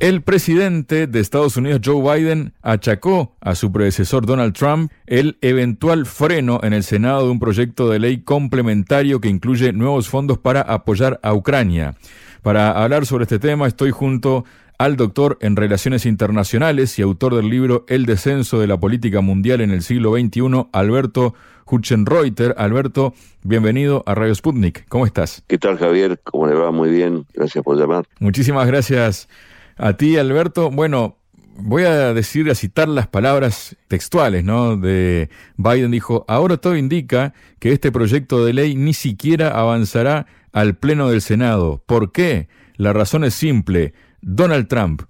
El presidente de Estados Unidos, Joe Biden, achacó a su predecesor Donald Trump el eventual freno en el Senado de un proyecto de ley complementario que incluye nuevos fondos para apoyar a Ucrania. Para hablar sobre este tema estoy junto al doctor en Relaciones Internacionales y autor del libro El descenso de la política mundial en el siglo XXI, Alberto Hutchenreuter. Alberto, bienvenido a Radio Sputnik. ¿Cómo estás? ¿Qué tal, Javier? ¿Cómo le va? Muy bien. Gracias por llamar. Muchísimas gracias a ti, Alberto. Bueno, voy a decir, a citar las palabras textuales, ¿no? De Biden dijo, ahora todo indica que este proyecto de ley ni siquiera avanzará al Pleno del Senado. ¿Por qué? La razón es simple Donald Trump.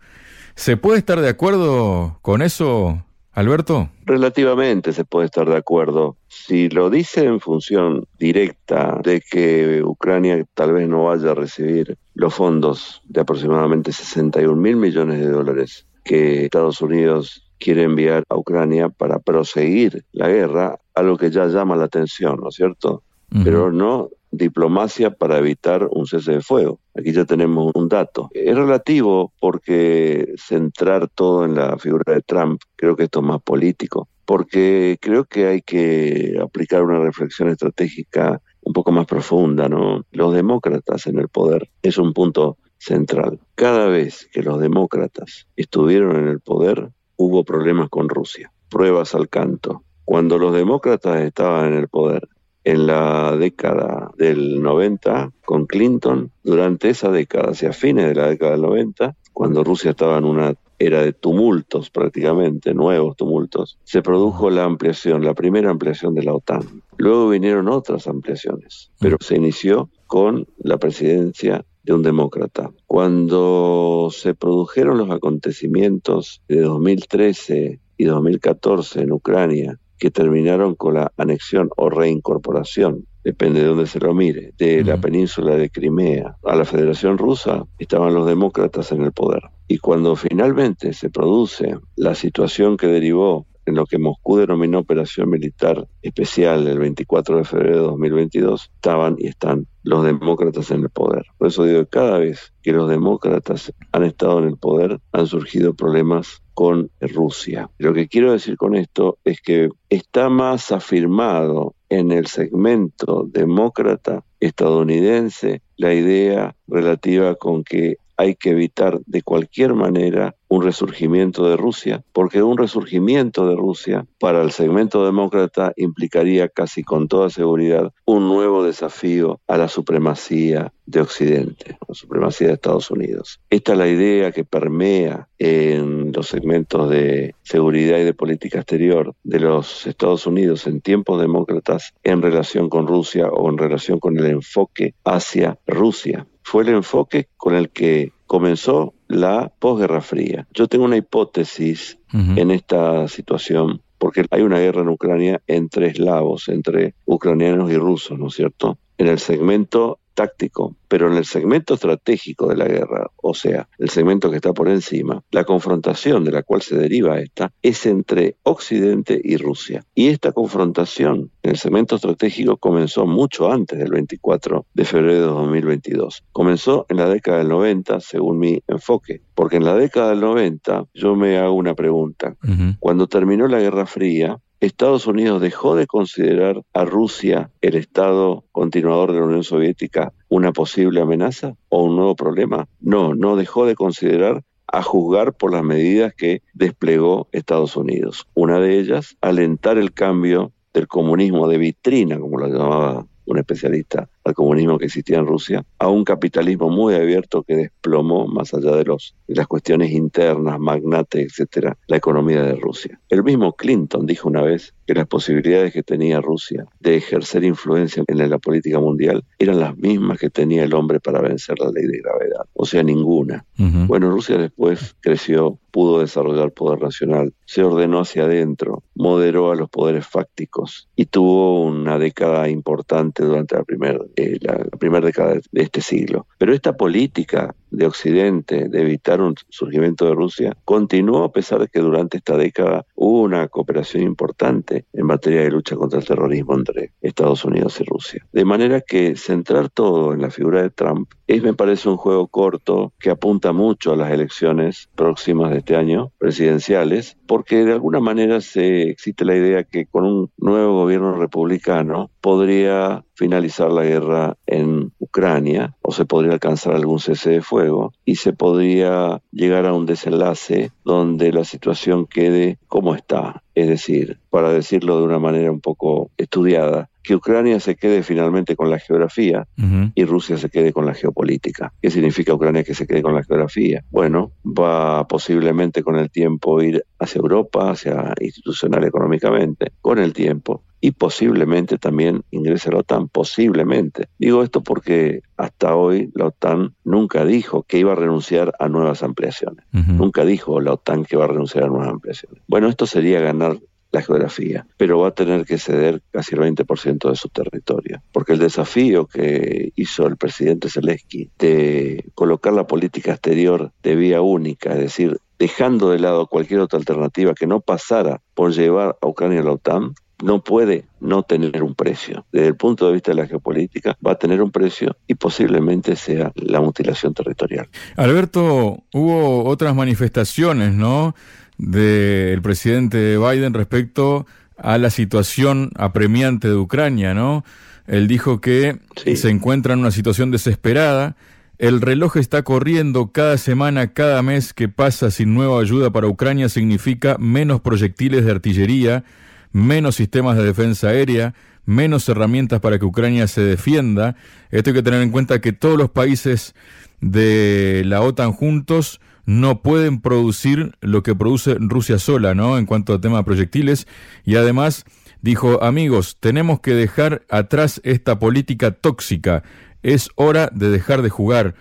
¿Se puede estar de acuerdo con eso, Alberto? Relativamente se puede estar de acuerdo. Si lo dice en función directa de que Ucrania tal vez no vaya a recibir los fondos de aproximadamente 61 mil millones de dólares que Estados Unidos quiere enviar a Ucrania para proseguir la guerra, algo que ya llama la atención, ¿no es cierto? Pero no diplomacia para evitar un cese de fuego. Aquí ya tenemos un dato. Es relativo porque centrar todo en la figura de Trump, creo que esto es más político, porque creo que hay que aplicar una reflexión estratégica un poco más profunda, ¿no? Los demócratas en el poder es un punto central. Cada vez que los demócratas estuvieron en el poder, hubo problemas con Rusia. Pruebas al canto. Cuando los demócratas estaban en el poder en la década del 90 con Clinton, durante esa década, hacia fines de la década del 90, cuando Rusia estaba en una era de tumultos prácticamente, nuevos tumultos, se produjo la ampliación, la primera ampliación de la OTAN. Luego vinieron otras ampliaciones, pero se inició con la presidencia de un demócrata. Cuando se produjeron los acontecimientos de 2013 y 2014 en Ucrania, que terminaron con la anexión o reincorporación, depende de dónde se lo mire, de la península de Crimea a la Federación Rusa, estaban los demócratas en el poder. Y cuando finalmente se produce la situación que derivó en lo que Moscú denominó operación militar especial el 24 de febrero de 2022, estaban y están los demócratas en el poder. Por eso digo que cada vez que los demócratas han estado en el poder, han surgido problemas con Rusia. Lo que quiero decir con esto es que está más afirmado en el segmento demócrata estadounidense la idea relativa con que hay que evitar de cualquier manera un resurgimiento de Rusia, porque un resurgimiento de Rusia para el segmento demócrata implicaría casi con toda seguridad un nuevo desafío a la supremacía de Occidente, la supremacía de Estados Unidos. Esta es la idea que permea en los segmentos de seguridad y de política exterior de los Estados Unidos en tiempos demócratas en relación con Rusia o en relación con el enfoque hacia Rusia. Fue el enfoque con el que comenzó la posguerra fría. Yo tengo una hipótesis en esta situación, porque hay una guerra en Ucrania entre eslavos, entre ucranianos y rusos, ¿no es cierto? En el segmento táctico, pero en el segmento estratégico de la guerra, o sea, el segmento que está por encima, la confrontación de la cual se deriva esta es entre Occidente y Rusia. Y esta confrontación en el segmento estratégico comenzó mucho antes del 24 de febrero de 2022. Comenzó en la década del 90, según mi enfoque, porque en la década del 90 yo me hago una pregunta. Cuando terminó la Guerra Fría, Estados Unidos dejó de considerar a Rusia, el Estado continuador de la Unión Soviética, una posible amenaza o un nuevo problema. No, no dejó de considerar a juzgar por las medidas que desplegó Estados Unidos. Una de ellas, alentar el cambio del comunismo de vitrina, como lo llamaba un especialista al comunismo que existía en Rusia, a un capitalismo muy abierto que desplomó, más allá de, los, de las cuestiones internas, magnates, etcétera, la economía de Rusia. El mismo Clinton dijo una vez que las posibilidades que tenía Rusia de ejercer influencia en la política mundial eran las mismas que tenía el hombre para vencer la ley de gravedad, o sea, ninguna. Bueno, Rusia después creció pudo desarrollar poder nacional, se ordenó hacia adentro, moderó a los poderes fácticos y tuvo una década importante durante la primera eh, la, primera década de este siglo. Pero esta política de Occidente de evitar un surgimiento de Rusia continuó a pesar de que durante esta década hubo una cooperación importante en materia de lucha contra el terrorismo entre Estados Unidos y Rusia. De manera que centrar todo en la figura de Trump es, me parece, un juego corto que apunta mucho a las elecciones próximas de este año, presidenciales, porque de alguna manera se existe la idea que con un nuevo gobierno republicano podría finalizar la guerra en Ucrania o se podría alcanzar algún cese de fuego y se podría llegar a un desenlace donde la situación quede como está. Es decir, para decirlo de una manera un poco estudiada, que Ucrania se quede finalmente con la geografía y Rusia se quede con la geopolítica. ¿Qué significa Ucrania que se quede con la geografía? Bueno, va posiblemente con el tiempo ir hacia Europa, hacia institucional económicamente, con el tiempo y posiblemente también ingrese a la OTAN, posiblemente. Digo esto porque hasta hoy la OTAN nunca dijo que iba a renunciar a nuevas ampliaciones. Nunca dijo la OTAN que va a renunciar a nuevas ampliaciones. Bueno, esto sería ganar la geografía, pero va a tener que ceder casi el 20% de su territorio, porque el desafío que hizo el presidente Zelensky de colocar la política exterior de vía única, es decir, dejando de lado cualquier otra alternativa que no pasara por llevar a Ucrania a la OTAN, no puede no tener un precio. Desde el punto de vista de la geopolítica, va a tener un precio y posiblemente sea la mutilación territorial. Alberto, hubo otras manifestaciones, ¿no? Del presidente Biden respecto a la situación apremiante de Ucrania, ¿no? Él dijo que se encuentra en una situación desesperada. El reloj está corriendo cada semana, cada mes que pasa sin nueva ayuda para Ucrania significa menos proyectiles de artillería, menos sistemas de defensa aérea, menos herramientas para que Ucrania se defienda. Esto hay que tener en cuenta que todos los países de la OTAN juntos no pueden producir lo que produce Rusia sola, ¿no? En cuanto a tema de proyectiles. Y además dijo, amigos, tenemos que dejar atrás esta política tóxica. Es hora de dejar de jugar.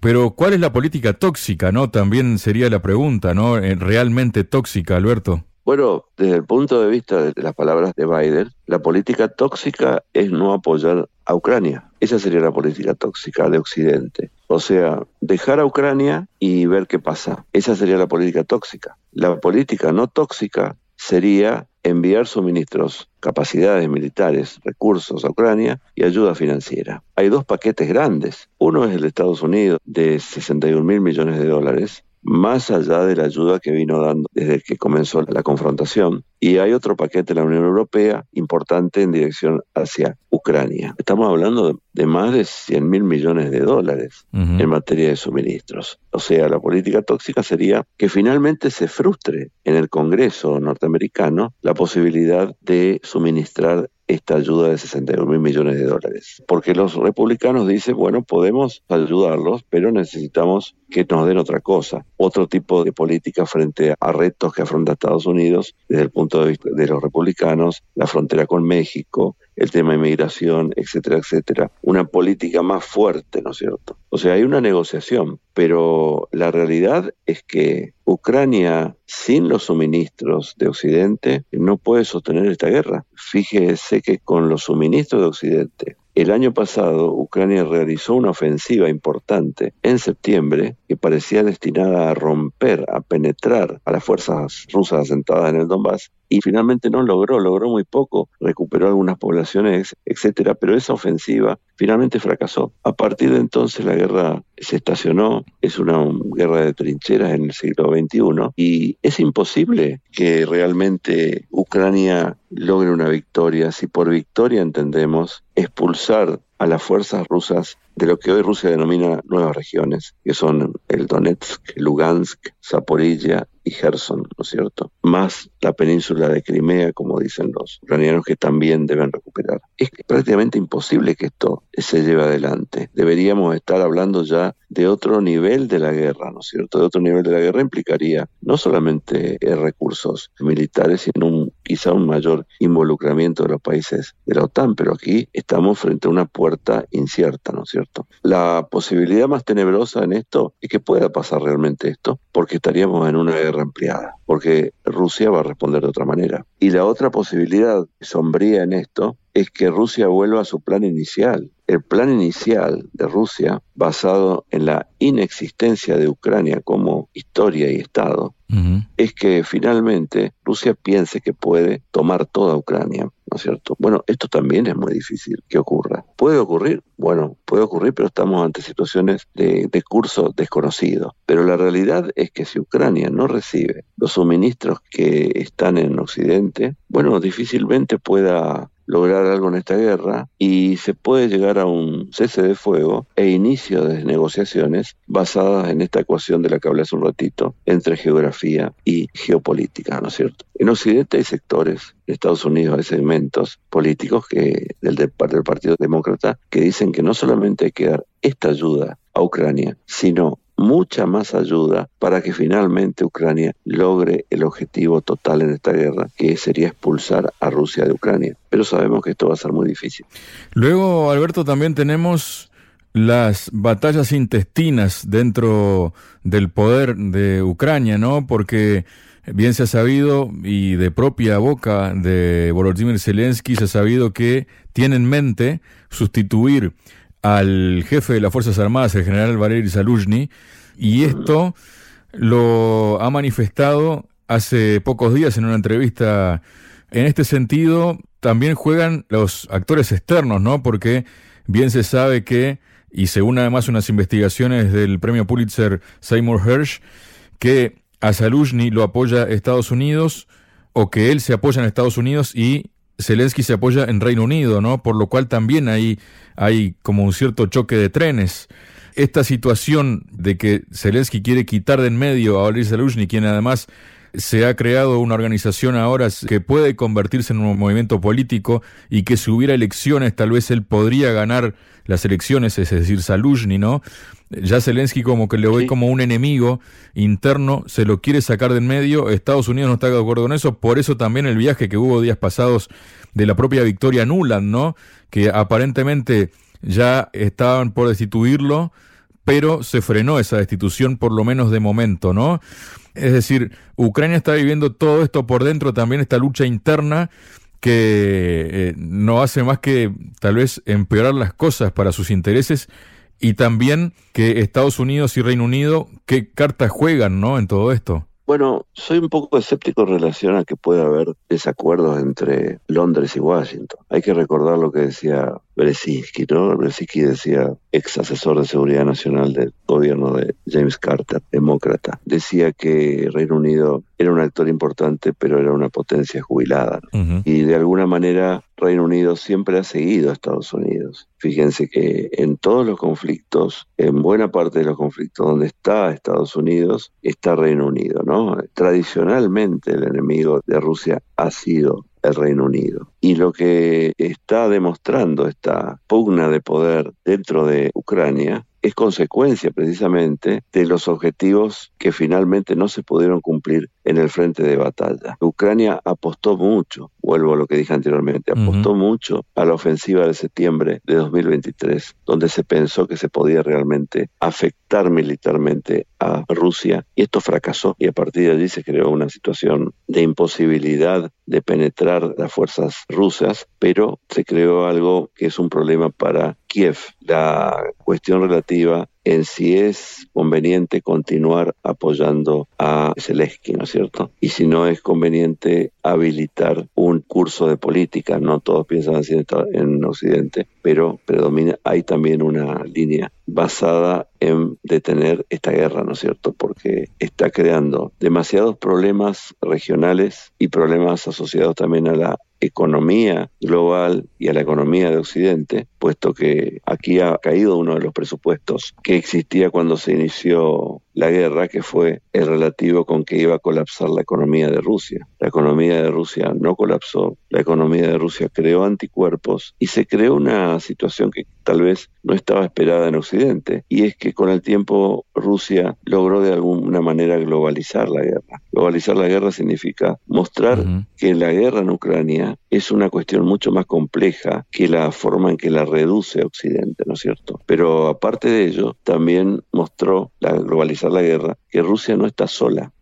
Pero ¿cuál es la política tóxica, no? También sería la pregunta, ¿no? Eh, realmente tóxica, Alberto. Bueno, desde el punto de vista de las palabras de Biden, la política tóxica es no apoyar a Ucrania. Esa sería la política tóxica de Occidente. O sea, dejar a Ucrania y ver qué pasa. Esa sería la política tóxica. La política no tóxica sería enviar suministros, capacidades militares, recursos a Ucrania y ayuda financiera. Hay dos paquetes grandes. Uno es el de Estados Unidos de 61 mil millones de dólares más allá de la ayuda que vino dando desde que comenzó la confrontación. Y hay otro paquete de la Unión Europea importante en dirección hacia Ucrania. Estamos hablando de, más de 100 mil millones de dólares en materia de suministros. O sea, la política tóxica sería que finalmente se frustre en el Congreso norteamericano la posibilidad de suministrar esta ayuda de 61 mil millones de dólares. Porque los republicanos dicen, bueno, podemos ayudarlos, pero necesitamos que nos den otra cosa, otro tipo de política frente a retos que afronta Estados Unidos desde el punto de vista de los republicanos, la frontera con México, el tema de inmigración, etcétera, etcétera. Una política más fuerte, ¿no es cierto? O sea, hay una negociación, pero la realidad es que Ucrania, sin los suministros de Occidente, no puede sostener esta guerra. Fíjese que con los suministros de Occidente, el año pasado, Ucrania realizó una ofensiva importante en septiembre que parecía destinada a romper, a penetrar a las fuerzas rusas asentadas en el Donbass y finalmente no logró, logró muy poco, recuperó algunas poblaciones, etcétera, pero esa ofensiva finalmente fracasó. A partir de entonces la guerra se estacionó, es una guerra de trincheras en el siglo XXI y es imposible que realmente Ucrania logre una victoria si por victoria entendemos expulsar a las fuerzas rusas de lo que hoy Rusia denomina nuevas regiones, que son el Donetsk, Lugansk, Zaporilla y Gerson, ¿no es cierto? Más la península de Crimea, como dicen los ucranianos, que también deben recuperar. Es prácticamente imposible que esto se lleve adelante. Deberíamos estar hablando ya de otro nivel de la guerra, ¿no es cierto? De otro nivel de la guerra implicaría no solamente eh, recursos militares, sino un, quizá un mayor involucramiento de los países de la OTAN, pero aquí estamos frente a una puerta incierta, ¿no es cierto? La posibilidad más tenebrosa en esto es que pueda pasar realmente esto, porque estaríamos en una guerra ampliada, porque Rusia va a responder de otra manera. Y la otra posibilidad sombría en esto es que Rusia vuelva a su plan inicial. El plan inicial de Rusia, basado en la inexistencia de Ucrania como historia y Estado, es que finalmente Rusia piense que puede tomar toda Ucrania, ¿no es cierto? Bueno, esto también es muy difícil que ocurra. ¿Puede ocurrir? Bueno, puede ocurrir, pero estamos ante situaciones de, de curso desconocido. Pero la realidad es que si Ucrania no recibe los suministros que están en Occidente, bueno, difícilmente pueda lograr algo en esta guerra y se puede llegar a un cese de fuego e inicio de negociaciones basadas en esta ecuación de la que hablé hace un ratito entre geografía y geopolítica, ¿no es cierto? En Occidente hay sectores, en Estados Unidos hay segmentos políticos que del, del Partido Demócrata que dicen que no solamente hay que dar esta ayuda a Ucrania, sino mucha más ayuda para que finalmente Ucrania logre el objetivo total en esta guerra, que sería expulsar a Rusia de Ucrania. Pero sabemos que esto va a ser muy difícil. Luego, Alberto, también tenemos las batallas intestinas dentro del poder de Ucrania, ¿no? Porque bien se ha sabido y de propia boca de Volodymyr Zelensky se ha sabido que tiene en mente sustituir al jefe de las Fuerzas Armadas, el general Valery Zaluzhny, y esto lo ha manifestado hace pocos días en una entrevista. En este sentido, también juegan los actores externos, ¿no? Porque bien se sabe que, y según además unas investigaciones del premio Pulitzer Seymour Hersh, que a Zaluzhny lo apoya Estados Unidos, o que él se apoya en Estados Unidos y Zelensky se apoya en Reino Unido, ¿no? Por lo cual también hay, hay como un cierto choque de trenes. Esta situación de que Zelensky quiere quitar de en medio a Valery Zelensky, quien además se ha creado una organización ahora que puede convertirse en un movimiento político y que si hubiera elecciones tal vez él podría ganar las elecciones, es decir, Saluzhny, ¿no? Ya Zelensky como que le ve como un enemigo interno, se lo quiere sacar de en medio, Estados Unidos no está de acuerdo con eso, por eso también el viaje que hubo días pasados de la propia Victoria Nuland, ¿no? Que aparentemente ya estaban por destituirlo, pero se frenó esa destitución por lo menos de momento, ¿no? Es decir, Ucrania está viviendo todo esto por dentro, también esta lucha interna que eh, no hace más que tal vez empeorar las cosas para sus intereses y también que Estados Unidos y Reino Unido, qué cartas juegan, ¿no? En todo esto. Bueno, soy un poco escéptico en relación a que pueda haber desacuerdos entre Londres y Washington. Hay que recordar lo que decía Brzezinski, ¿no? Brzezinski decía, ex asesor de seguridad nacional del gobierno de James Carter, demócrata, decía que Reino Unido era un actor importante, pero era una potencia jubilada. Y de alguna manera Reino Unido siempre ha seguido a Estados Unidos. Fíjense que en todos los conflictos, en buena parte de los conflictos donde está Estados Unidos, está Reino Unido, ¿no? Tradicionalmente el enemigo de Rusia ha sido el Reino Unido. Y lo que está demostrando esta pugna de poder dentro de Ucrania es consecuencia precisamente de los objetivos que finalmente no se pudieron cumplir en el frente de batalla. Ucrania apostó mucho, vuelvo a lo que dije anteriormente, apostó mucho a la ofensiva de septiembre de 2023, donde se pensó que se podía realmente afectar militarmente a Rusia y esto fracasó y a partir de allí se creó una situación de imposibilidad de penetrar las fuerzas rusas, pero se creó algo que es un problema para Kiev, la cuestión relativa en si es conveniente continuar apoyando a Zelensky, ¿no es cierto? Y si no es conveniente habilitar un curso de política, no todos piensan así en Occidente, pero predomina, hay también una línea basada en detener esta guerra, ¿no es cierto? Porque está creando demasiados problemas regionales y problemas asociados también a la economía global y a la economía de Occidente, puesto que aquí ha caído uno de los presupuestos que existía cuando se inició la guerra, que fue el relativo con que iba a colapsar la economía de Rusia. La economía de Rusia no colapsó, la economía de Rusia creó anticuerpos y se creó una situación que tal vez no estaba esperada en Occidente, y es que con el tiempo Rusia logró de alguna manera globalizar la guerra. Globalizar la guerra significa mostrar que la guerra en Ucrania es una cuestión mucho más compleja que la forma en que la reduce Occidente, ¿no es cierto? Pero aparte de ello, también mostró, la globalizar la guerra, que Rusia no está sola.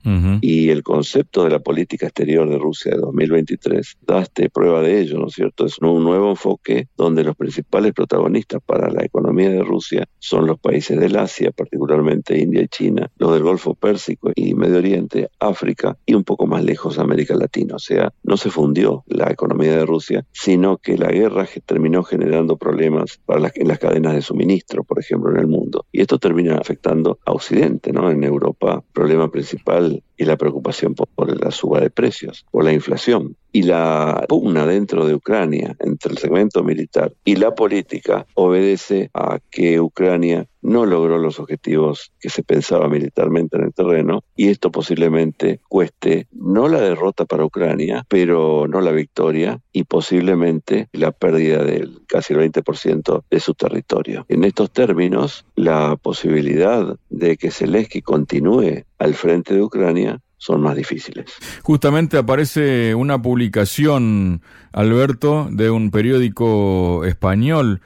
Y el concepto de la política exterior de Rusia de 2023 da este prueba de ello, ¿no es cierto? Es un nuevo enfoque donde los principales protagonistas para la economía de Rusia son los países del Asia, particularmente India y China, los del Golfo Pérsico y Medio Oriente, África y un poco más lejos América Latina. O sea, no se fundió la economía de Rusia, sino que la guerra terminó generando problemas para las, en las cadenas de suministro, por ejemplo, en el mundo. Y esto termina afectando a Occidente, ¿no? En Europa, problema principal y la preocupación por, la suba de precios, por la inflación. Y la pugna dentro de Ucrania entre el segmento militar y la política obedece a que Ucrania no logró los objetivos que se pensaba militarmente en el terreno y esto posiblemente cueste no la derrota para Ucrania, pero no la victoria y posiblemente la pérdida del casi el 20% de su territorio. En estos términos, la posibilidad de que Zelensky continúe al frente de Ucrania son más difíciles. Justamente aparece una publicación, Alberto, de un periódico español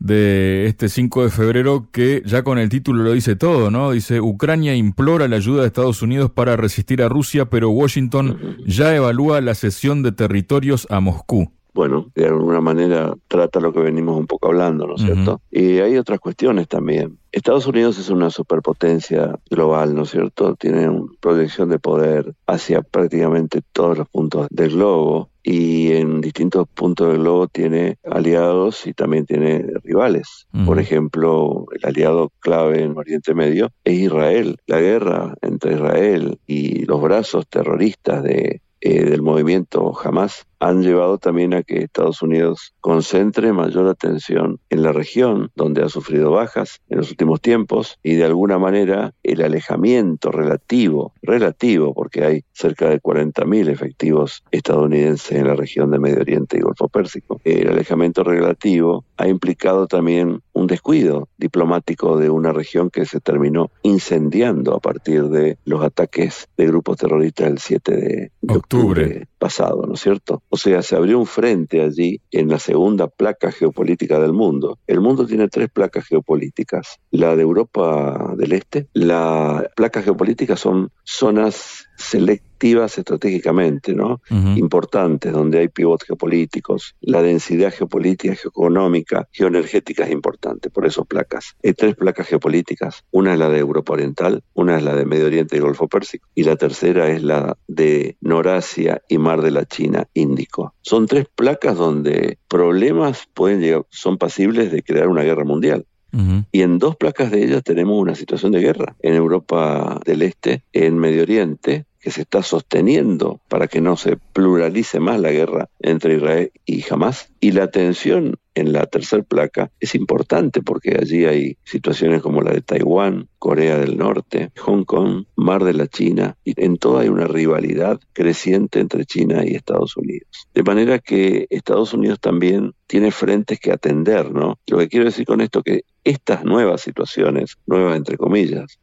de este 5 de febrero que ya con el título lo dice todo, ¿no? Dice, Ucrania implora la ayuda de Estados Unidos para resistir a Rusia, pero Washington ya evalúa la cesión de territorios a Moscú bueno, de alguna manera trata lo que venimos un poco hablando, ¿no es cierto? Y hay otras cuestiones también. Estados Unidos es una superpotencia global, ¿no es cierto? Tiene una proyección de poder hacia prácticamente todos los puntos del globo y en distintos puntos del globo tiene aliados y también tiene rivales. Por ejemplo, el aliado clave en Oriente Medio es Israel. La guerra entre Israel y los brazos terroristas de, eh, del movimiento Hamas han llevado también a que Estados Unidos concentre mayor atención en la región, donde ha sufrido bajas en los últimos tiempos, y de alguna manera el alejamiento relativo, relativo, porque hay cerca de 40.000 efectivos estadounidenses en la región de Medio Oriente y Golfo Pérsico, el alejamiento relativo ha implicado también un descuido diplomático de una región que se terminó incendiando a partir de los ataques de grupos terroristas el 7 de, octubre pasado, ¿no es cierto? O sea, se abrió un frente allí en la segunda placa geopolítica del mundo. El mundo tiene tres placas geopolíticas. La de Europa del Este, la placa geopolítica son zonas selectivas estratégicamente, ¿no? Importantes, donde hay pivotes geopolíticos, la densidad geopolítica, geoeconómica, geoenergética es importante, por eso placas. Hay tres placas geopolíticas, una es la de Europa Oriental, una es la de Medio Oriente y Golfo Pérsico, y la tercera es la de Norasia y Mar de la China Índico. Son tres placas donde problemas pueden llegar, son pasibles de crear una guerra mundial. Y en dos placas de ellas tenemos una situación de guerra. En Europa del Este, en Medio Oriente, que se está sosteniendo para que no se pluralice más la guerra entre Israel y Hamas. Y la tensión en la tercera placa es importante porque allí hay situaciones como la de Taiwán, Corea del Norte, Hong Kong, Mar de la China, y en todo hay una rivalidad creciente entre China y Estados Unidos. De manera que Estados Unidos también tiene frentes que atender, ¿no? Lo que quiero decir con esto que estas nuevas situaciones, nuevas entre comillas,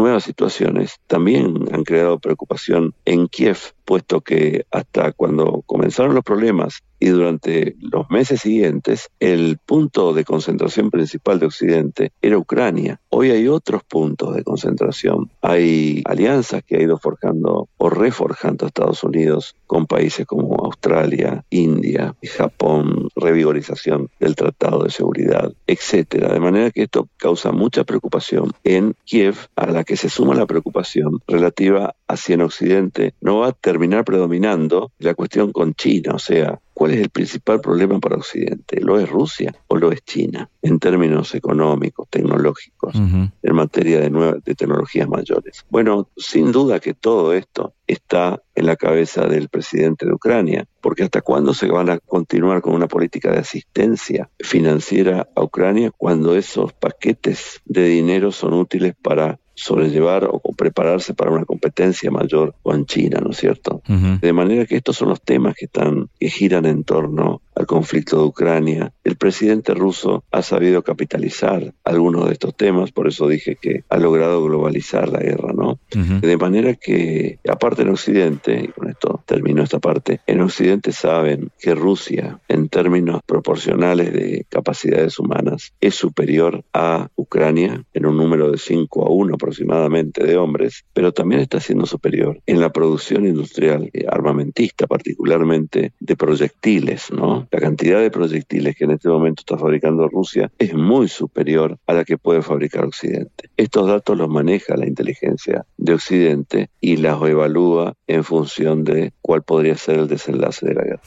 nuevas situaciones, también han creado preocupación en Kiev, puesto que hasta cuando comenzaron los problemas y durante los meses siguientes, el punto de concentración principal de Occidente era Ucrania. Hoy hay otros puntos de concentración. Hay alianzas que ha ido forjando o reforjando Estados Unidos con países como Australia, India, Japón, revigorización del Tratado de Seguridad, etcétera. De manera que esto causa mucha preocupación en Kiev, a la que se suma la preocupación relativa hacia en Occidente. No va a terminar predominando la cuestión con China, o sea, ¿Cuál es el principal problema para Occidente? ¿Lo es Rusia o lo es China? En términos económicos, tecnológicos, en materia de, nuevas, de tecnologías mayores. Bueno, sin duda que todo esto está en la cabeza del presidente de Ucrania, porque hasta cuándo se van a continuar con una política de asistencia financiera a Ucrania cuando esos paquetes de dinero son útiles para sobrellevar o, prepararse para una competencia mayor con China, ¿no es cierto? De manera que estos son los temas que están que giran en torno al conflicto de Ucrania. El presidente ruso ha sabido capitalizar algunos de estos temas, por eso dije que ha logrado globalizar la guerra, ¿no? De manera que, aparte en Occidente, y con esto termino esta parte, en Occidente saben que Rusia, en términos proporcionales de capacidades humanas, es superior a Ucrania en un número de 5 a 1 aproximadamente de hombres, pero también está siendo superior en la producción industrial, eh, armamentista particularmente, de proyectiles, ¿no? La cantidad de proyectiles que en este momento está fabricando Rusia es muy superior a la que puede fabricar Occidente. Estos datos los maneja la inteligencia de Occidente y las evalúa en función de cuál podría ser el desenlace de la guerra.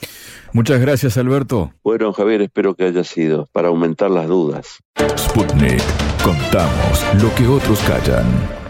Muchas gracias, Alberto. Bueno, Javier, espero que haya sido para aumentar las dudas. Sputnik. Contamos lo que otros callan.